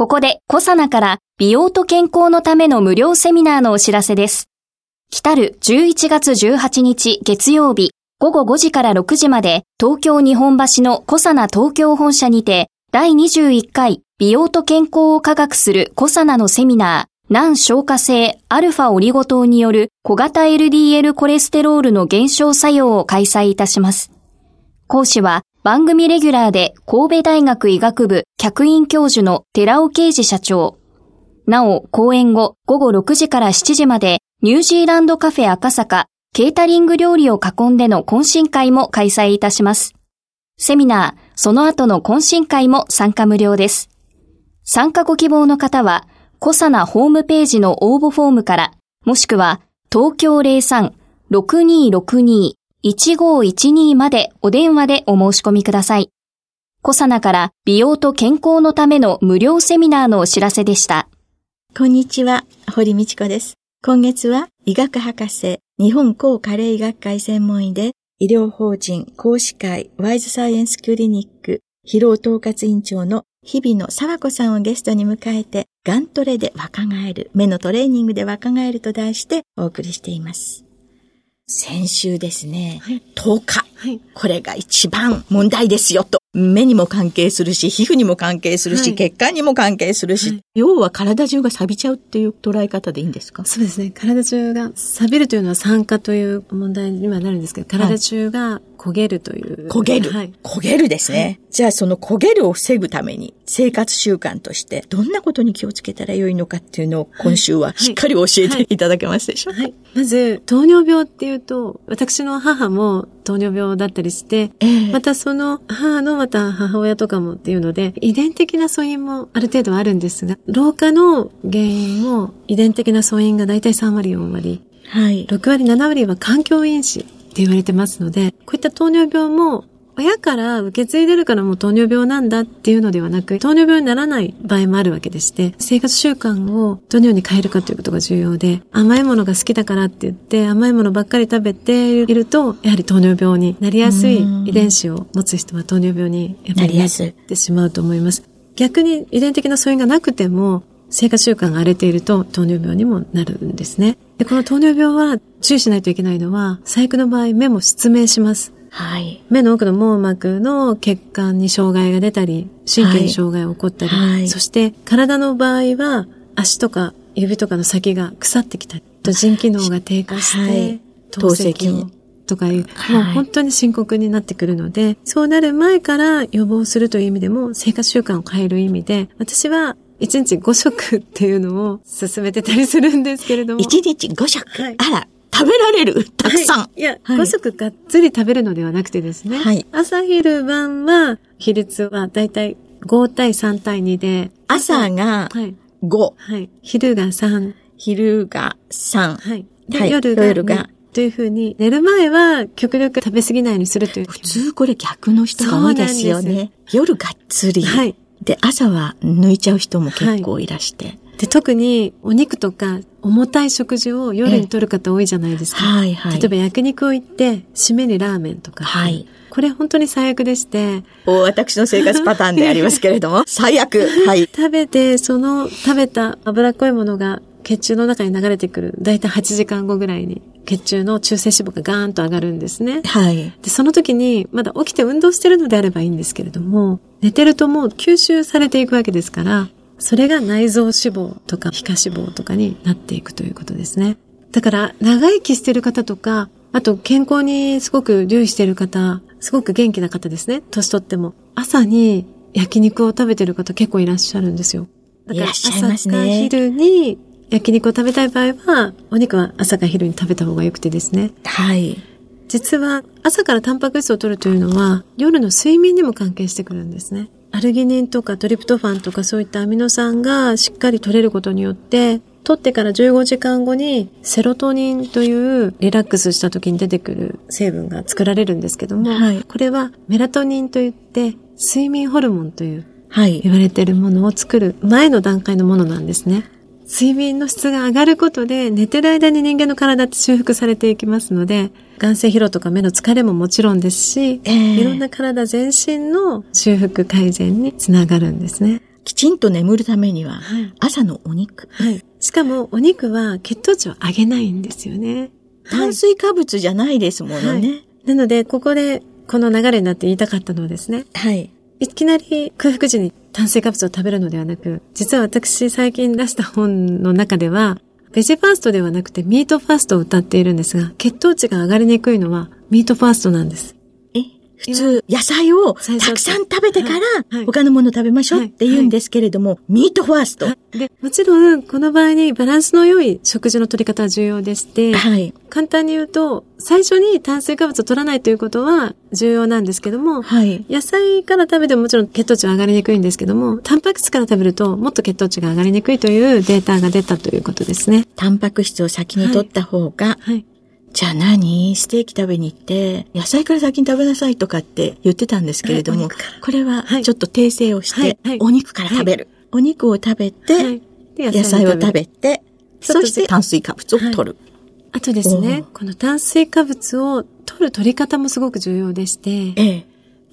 ここでコサナから美容と健康のための無料セミナーのお知らせです来たる11月18日月曜日午後5時から6時まで東京日本橋のコサナ東京本社にて第21回美容と健康を科学するコサナのセミナー難消化性アルファオリゴ糖による小型 LDL コレステロールの減少作用を開催いたします。講師は番組レギュラーで神戸大学医学部客員教授の寺尾啓治社長。なお、講演後午後6時から7時までニュージーランドカフェ赤坂ケータリング料理を囲んでの懇親会も開催いたします。セミナー、その後の懇親会も参加無料です。参加ご希望の方は、コサナホームページの応募フォームから、もしくは、東京03-6262 1512までお電話でお申し込みください。コサナから美容と健康のための無料セミナーのお知らせでした。こんにちは、堀道子です。今月は医学博士日本高加齢医学会専門医で、医療法人講師会ワイズサイエンスクリニック疲労統括委員長の日々の沢子さんをゲストに迎えて、ガントレで若返る、目のトレーニングで若返ると題してお送りしています。先週ですね、はい、10日、はい、これが一番問題ですよと。目にも関係するし、皮膚にも関係するし、はい、血管にも関係するし、はい、要は体中が錆びちゃうっていう捉え方でいいんですか？そうですね。体中が錆びるというのは酸化という問題にはなるんですけど、体中が焦げるという。焦げる。はい、焦げるですね。じゃあその焦げるを防ぐために生活習慣としてどんなことに気をつけたらよいのかっていうのを今週はしっかり教えていただけますでしょうか、はい、まず、糖尿病っていうと、私の母も糖尿病だったりして、えー、またその母のまた母親とかもっていうので、遺伝的な素因もある程度あるんですが、老化の原因も遺伝的な素因がだいたい3割4割。はい。6割7割は環境因子って言われてますので、こういった糖尿病も親から受け継いでるからもう糖尿病なんだっていうのではなく、糖尿病にならない場合もあるわけでして、生活習慣をどのように変えるかということが重要で、甘いものが好きだからって言って、甘いものばっかり食べていると、やはり糖尿病になりやすい遺伝子を持つ人は糖尿病にやっぱりなってしまうと思います。逆に遺伝的な素因がなくても、生活習慣が荒れていると糖尿病にもなるんですね。で、この糖尿病は注意しないといけないのは、最悪の場合目も失明します。はい。目の奥の網膜の血管に障害が出たり、神経に障害が起こったり、はい、そして体の場合は足とか指とかの先が腐ってきたり、と腎機能が低下して、はい、透析とかいう、はい、もう本当に深刻になってくるので、そうなる前から予防するという意味でも、生活習慣を変える意味で、私は1日5食っていうのを進めてたりするんですけれども。1日5食、はい、あら、食べられる？たくさん。はい、いや、はい、5食がっつり食べるのではなくてですね。はい。朝昼晩は、比率はだいたい5対3対2で。朝が5。はい。昼が3。昼が3。はい。で、夜が夜がというふうに、寝る前は極力食べ過ぎないようにするという。普通これ逆の人が多いですよね。夜がっつり。はい。で、朝は抜いちゃう人も結構いらして。はいで、特にお肉とか重たい食事を夜にとる方多いじゃないですか。はいはい。例えば焼肉を行って、締めにラーメンとか。はい。これ本当に最悪でして。私の生活パターンでありますけれども。最悪。はい。食べて、その食べた脂っこいものが血中の中に流れてくる。だいたい8時間後ぐらいに血中の中性脂肪がガーンと上がるんですね。はい。で、その時にまだ起きて運動してるのであればいいんですけれども、寝てるともう吸収されていくわけですから、それが内臓脂肪とか皮下脂肪とかになっていくということですね。だから、長生きしてる方とか、あと健康にすごく留意してる方、すごく元気な方ですね。年取っても。朝に焼肉を食べてる方結構いらっしゃるんですよ。だから朝か昼に焼肉を食べたい場合は、お肉は朝か昼に食べた方が良くてですね。はい。実は朝からタンパク質を取るというのは夜の睡眠にも関係してくるんですね。アルギニンとかトリプトファンとかそういったアミノ酸がしっかり取れることによって、取ってから15時間後にセロトニンというリラックスした時に出てくる成分が作られるんですけども、はい、これはメラトニンといって睡眠ホルモンという言われているものを作る前の段階のものなんですね。睡眠の質が上がることで寝てる間に人間の体って修復されていきますので、眼性疲労とか目の疲れももちろんですし、えー、いろんな体全身の修復改善につながるんですね。きちんと眠るためには、朝のお肉。はい。しかも、お肉は血糖値を上げないんですよね。炭水化物じゃないですものね。はい、なので、ここで、この流れになって言いたかったのはですね。はい。いきなり空腹時に炭水化物を食べるのではなく、実は私最近出した本の中では、ベジファーストではなくてミートファーストを歌っているんですが、血糖値が上がりにくいのはミートファーストなんです。普通、野菜をたくさん食べてから、他のもの食べましょうって言うんですけれども、ミートファースト。で、もちろん、この場合にバランスの良い食事の取り方は重要でして、はい、簡単に言うと、最初に炭水化物を取らないということは重要なんですけども、はい、野菜から食べてももちろん血糖値は上がりにくいんですけども、タンパク質から食べるともっと血糖値が上がりにくいというデータが出たということですね。タンパク質を先に取った方が、はい、じゃあ何？ステーキ食べに行って、野菜から先に食べなさいとかって言ってたんですけれども、これはちょっと訂正をして、お肉から食べる。お肉を食べて、野菜を食べて、そして炭水化物を取る。あとですね、この炭水化物を取る取り方もすごく重要でして、ええ、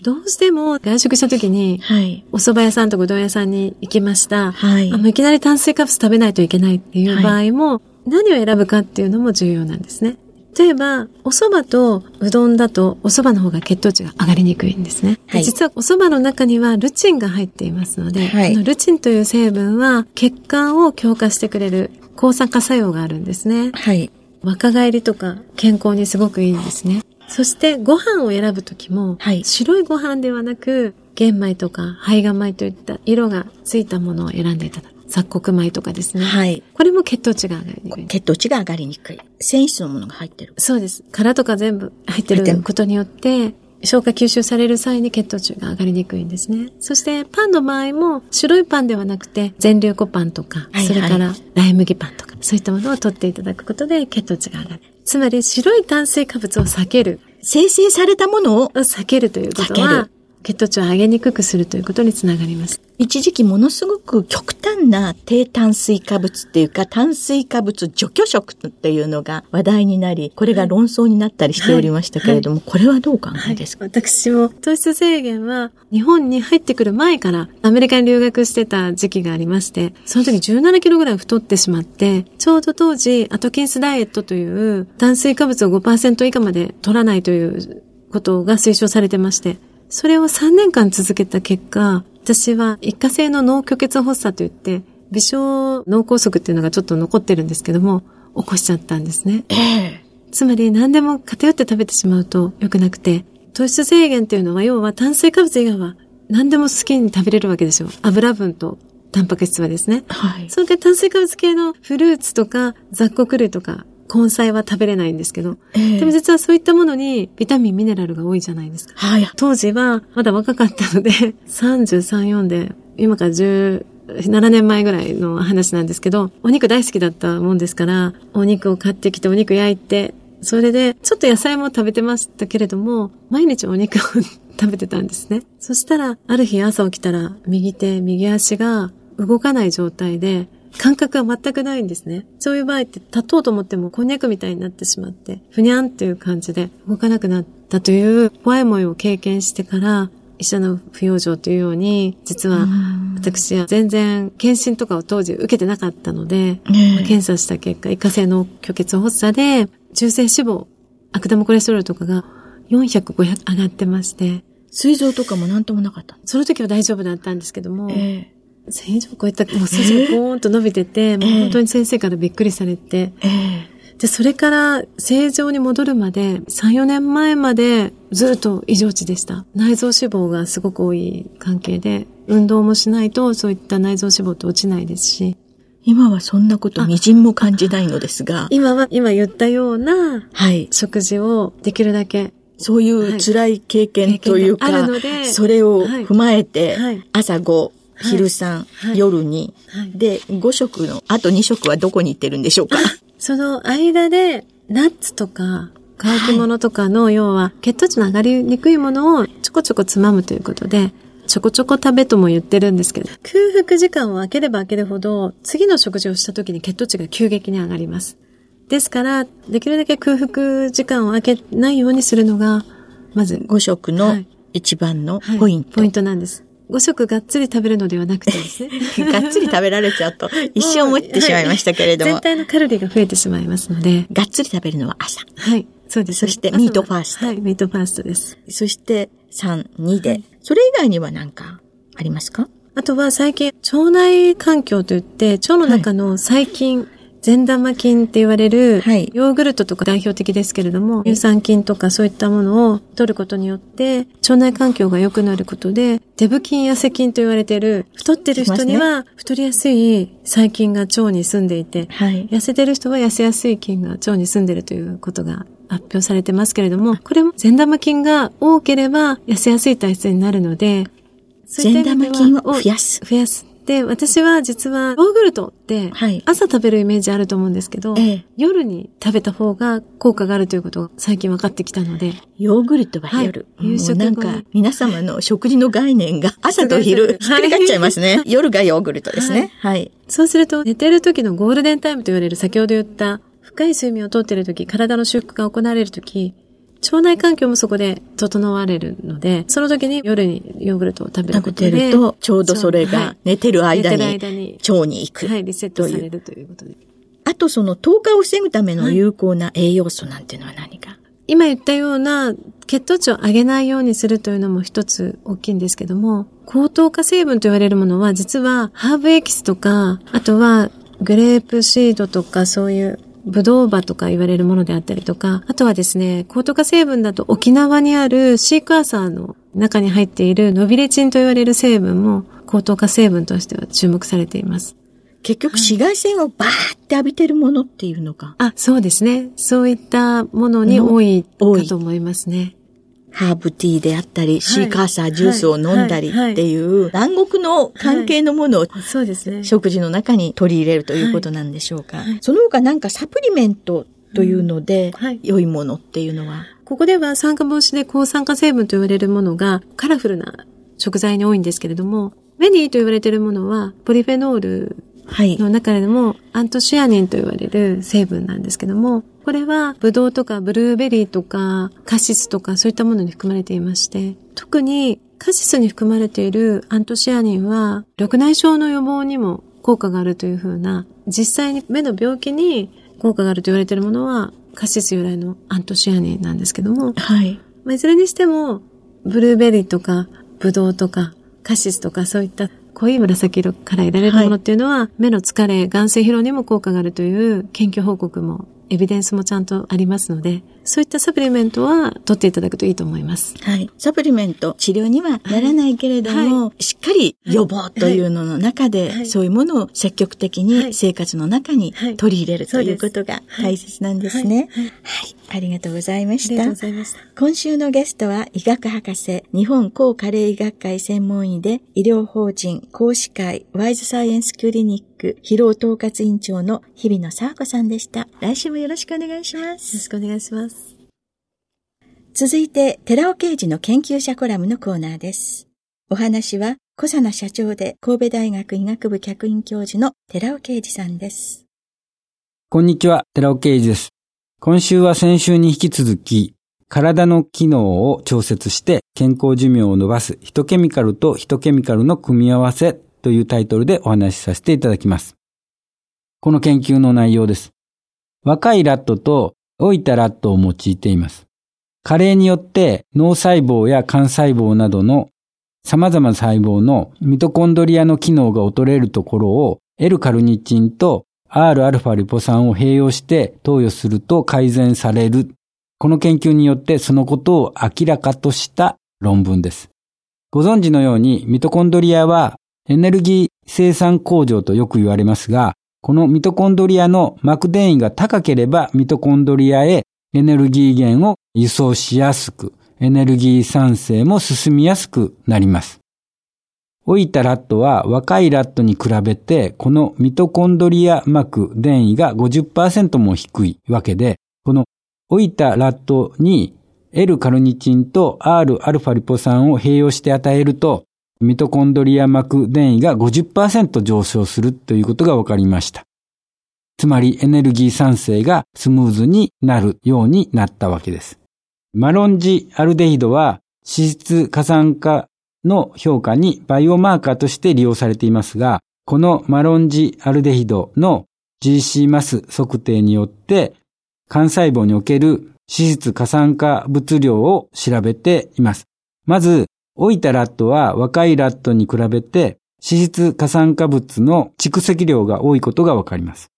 どうしても外食した時に、はい、お蕎麦屋さんとかうどん屋さんに行きました。はい、あいきなり炭水化物食べないといけないっていう場合も、はい、何を選ぶかっていうのも重要なんですね。例えば、お蕎麦とうどんだとお蕎麦の方が血糖値が上がりにくいんですね。はい、実はお蕎麦の中にはルチンが入っていますので、はい、このルチンという成分は血管を強化してくれる抗酸化作用があるんですね。はい。若返りとか健康にすごくいいんですね。そしてご飯を選ぶときも、はい、白いご飯ではなく、玄米とか胚芽米といった色がついたものを選んでいただく。雑穀米とかですね。はい。これも血糖値が上がりにくい。血糖値が上がりにくい。繊維質のものが入ってる。そうです。殻とか全部入ってることによって、消化吸収される際に血糖値が上がりにくいんですね。そしてパンの場合も白いパンではなくて全粒粉パンとか、はいはい、それからライ麦パンとか、そういったものを取っていただくことで血糖値が上がる。つまり白い炭水化物を避ける。生成されたものを避けるということは、血糖値を上げにくくするということにつながります。一時期ものすごく極端な低炭水化物っていうか炭水化物除去食っていうのが話題になり、これが論争になったりしておりましたけれども、はい。はい、これはどう考えですか、はい、私も糖質制限は日本に入ってくる前からアメリカに留学してた時期がありまして、その時17キロぐらい太ってしまって、ちょうど当時アトキンスダイエットという炭水化物を5%以下まで取らないということが推奨されてまして、それを3年間続けた結果、私は一過性の脳虚血発作といって、微小脳梗塞っていうのがちょっと残ってるんですけども、起こしちゃったんですね。ええつまり何でも偏って食べてしまうと良くなくて、糖質制限っていうのは要は炭水化物以外は何でも好きに食べれるわけですよ。油分とタンパク質はですね。はい。それから炭水化物系のフルーツとか雑穀類とか根菜は食べれないんですけど、えー、でも実はそういったものにビタミン、ミネラルが多いじゃないですか。はい。当時はまだ若かったので、33、4で、今から10、7年前ぐらいの話なんですけど、お肉大好きだったもんですから、お肉を買ってきてお肉焼いて、それで、ちょっと野菜も食べてましたけれども、毎日お肉を食べてたんですね。そしたら、ある日朝起きたら、右手、右足が動かない状態で、感覚は全くないんですね。そういう場合って立とうと思ってもこんにゃくみたいになってしまって、ふにゃんっていう感じで動かなくなったという怖い思いを経験してから、医者の不養生というように、実は私は全然検診とかを当時受けてなかったので、検査した結果、一過性の虚血発作で、中性脂肪、悪玉コレステロールとかが400、500上がってまして、膵臓とかも何ともなかったその時は大丈夫だったんですけども、えー1000以上超えた、もう数字がポーンと伸びてて、えー、もう本当に先生からびっくりされて、えー、で、それから正常に戻るまで、3、4年前までずっと異常値でした。内臓脂肪がすごく多い関係で、運動もしないとそういった内臓脂肪って落ちないですし、今はそんなことみじんも感じないのですが。今は、今言ったような、はい。食事をできるだけ。そういう辛い経験というか、はい、それを踏まえて、朝5、昼3、夜2、で、5食の、あと2食はどこに行ってるんでしょうか？その間で、ナッツとか、乾き物とかの、要は、血糖値の上がりにくいものをちょこちょこつまむということで、ちょこちょこ食べとも言ってるんですけど、空腹時間を空ければ空けるほど、次の食事をした時に血糖値が急激に上がります。ですから、できるだけ空腹時間を空けないようにするのが、まず。5食の一番のポイント、はいはい、ポイントなんです。5食がっつり食べるのではなくてですね。がっつり食べられちゃうと、一生思ってしまいましたけれども。全体のカロリーが増えてしまいますので。がっつり食べるのは朝。はい。そうです、ね。そしてミートファースト。はい、ミートファーストです。そして3、2で。はい、それ以外には何かありますか？あとは最近、腸内環境といって、腸の中の細菌、善玉菌って言われる、はい、ヨーグルトとか代表的ですけれども、乳酸菌とかそういったものを取ることによって、腸内環境が良くなることで、デブ菌やセ菌と言われている、太ってる人には太りやすい細菌が腸に住んでいて、はい、痩せてる人は痩せやすい菌が腸に住んでいるということが発表されてますけれども、これも善玉菌が多ければ痩せやすい体質になるので、善玉菌を増やす。増やす。で、私は実は、ヨーグルトって、朝食べるイメージあると思うんですけど、はい、夜に食べた方が効果があるということが最近分かってきたので。ヨーグルトは夜。はい、夕食なんか、皆様の食事の概念が 朝と昼、ひっくり返っちゃいますね。夜がヨーグルトですね。はい。そうすると、寝てる時のゴールデンタイムと言われる先ほど言った、深い睡眠をとっている時、体の修復が行われる時、腸内環境もそこで整われるので、その時に夜にヨーグルトを食べることで。食べてると、ちょうどそれが寝てる間に、腸に行く。はい、リセットされるということで。あとその糖化を防ぐための有効な栄養素なんていうのは何か、はい、今言ったような血糖値を上げないようにするというのも一つ大きいんですけども、高糖化成分と言われるものは実はハーブエキスとか、あとはグレープシードとかそういうブドウ葉とか言われるものであったりとか、あとはですね、高糖化成分だと沖縄にあるシークワーサーの中に入っているノビレチンと言われる成分も高糖化成分としては注目されています。結局紫外線をバーって浴びてるものっていうのか。あ、そうですね。そういったものに多いかと思いますね。ハーブティーであったり、はい、シーカーサージュースを飲んだりっていう、南国の関係のものを、そうですね。食事の中に取り入れるということなんでしょうか。その他なんかサプリメントというので、良いものっていうのは、ここでは酸化防止で抗酸化成分と言われるものがカラフルな食材に多いんですけれども、メディと言われているものはポリフェノールの中でもアントシアニンと言われる成分なんですけども、これはブドウとかブルーベリーとかカシスとかそういったものに含まれていまして、特にカシスに含まれているアントシアニンは緑内障の予防にも効果があるというふうな、実際に目の病気に効果があると言われているものはカシス由来のアントシアニンなんですけども、はい。まあ、いずれにしても、ブルーベリーとかブドウとかカシスとかそういった濃い紫色から得られるものっていうのは、はい、目の疲れ、眼性疲労にも効果があるという研究報告もエビデンスもちゃんとありますので、そういったサプリメントは取っていただくといいと思います。はい。サプリメント、治療にはならないけれども、はい、しっかり予防というのの中で、はい、そういうものを積極的に生活の中に取り入れるということが大切なんですね。はい。ありがとうございました。ありがとうございました。今週のゲストは医学博士、日本高加齢医学会専門医で医療法人講師会ワイズサイエンスクリニック疲労統括委員長の日比野沢子さんでした。来週もよろしくお願いします。よろしくお願いします。続いて、寺尾刑事の研究者コラムのコーナーです。お話は、小佐奈社長で神戸大学医学部客員教授の寺尾啓二さんです。こんにちは、寺尾啓二です。今週は先週に引き続き、体の機能を調節して健康寿命を伸ばすヒトケミカルとヒトケミカルの組み合わせというタイトルでお話しさせていただきます。この研究の内容です。若いラットと老いたラットを用いています。加齢によって脳細胞や肝細胞などの様々な細胞のミトコンドリアの機能が劣れるところを L カルニチンと Rα リポ酸を併用して投与すると改善される。この研究によってそのことを明らかとした論文です。ご存知のようにミトコンドリアはエネルギー生産工場とよく言われますが、このミトコンドリアの膜電位が高ければミトコンドリアへエネルギー源を輸送しやすく、エネルギー産生も進みやすくなります。老いたラットは若いラットに比べて、このミトコンドリア膜電位が50%も低いわけで、この老いたラットに L カルニチンと R アルファリポ酸を併用して与えると、ミトコンドリア膜電位が50%上昇するということが分かりました。つまりエネルギー産生がスムーズになるようになったわけです。マロンジアルデヒドは脂質過酸化の評価にバイオマーカーとして利用されていますが、このマロンジアルデヒドの GC マス測定によって幹細胞における脂質過酸化物量を調べています。まず、老いたラットは若いラットに比べて脂質過酸化物の蓄積量が多いことがわかります。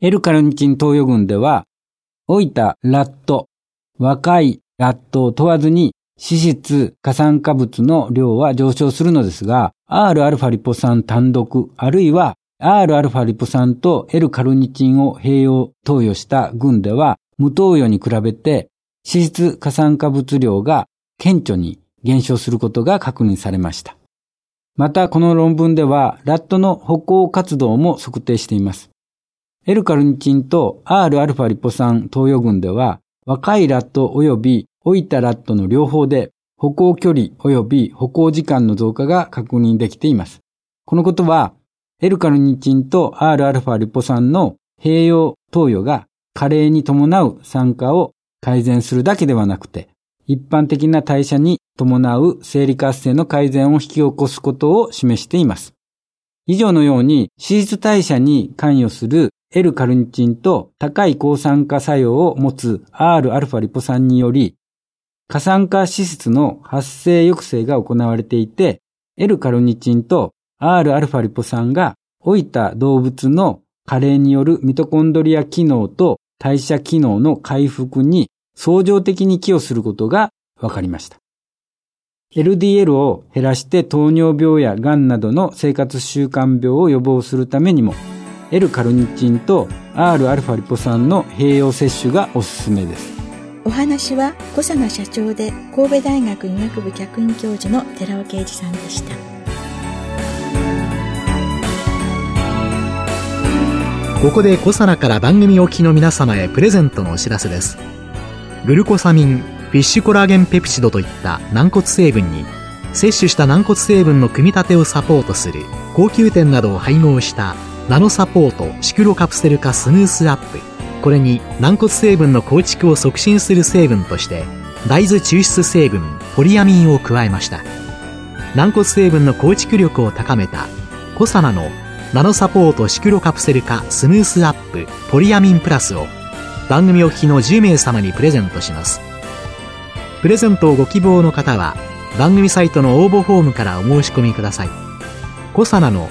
エルカルニチン投与群では、老いたラット、若いラットを問わずに脂質、過酸化物の量は上昇するのですが、Rα リポ酸単独、あるいは Rα リポ酸と L カルニチンを併用投与した群では、無投与に比べて脂質過酸化物量が顕著に減少することが確認されました。また、この論文では、ラットの歩行活動も測定しています。L カルニチンと Rα リポ酸投与群では、若いラット及び 老いたラットの両方で歩行距離及び歩行時間の増加が確認できています。このことは、L カルニチンと Rα リポ酸の併用投与が加齢に伴う酸化を改善するだけではなくて、一般的な代謝に伴う生理活性の改善を引き起こすことを示しています。以上のように、脂質代謝に関与する L カルニチンと高い抗酸化作用を持つ Rα リポ酸により、過酸化脂質の発生抑制が行われていて、L カルニチンと Rα リポ酸が老いた動物の加齢によるミトコンドリア機能と代謝機能の回復に相乗的に寄与することが分かりました。LDL を減らして糖尿病や癌などの生活習慣病を予防するためにも L カルニチンと Rα リポ酸の併用摂取がおすすめです。お話は小佐奈社長で神戸大学医学部客員教授の寺尾啓二さんでした。ここで小佐奈から番組おきの皆様へプレゼントのお知らせです。グルコサミン、フィッシュコラーゲンペプチドといった軟骨成分に摂取した軟骨成分の組み立てをサポートする高級店などを配合したナノサポートシクロカプセル化スムースアップこれに軟骨成分の構築を促進する成分として大豆抽出成分ポリアミンを加えました。軟骨成分の構築力を高めたコサナのナノサポートシクロカプセル化スムースアップポリアミンプラスを番組お聞きの10名様にプレゼントします。プレゼントをご希望の方は番組サイトの応募フォームからお申し込みください。コサナの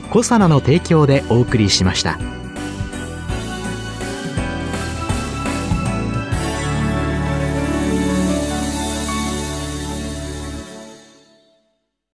コサナの提供でお送りしました。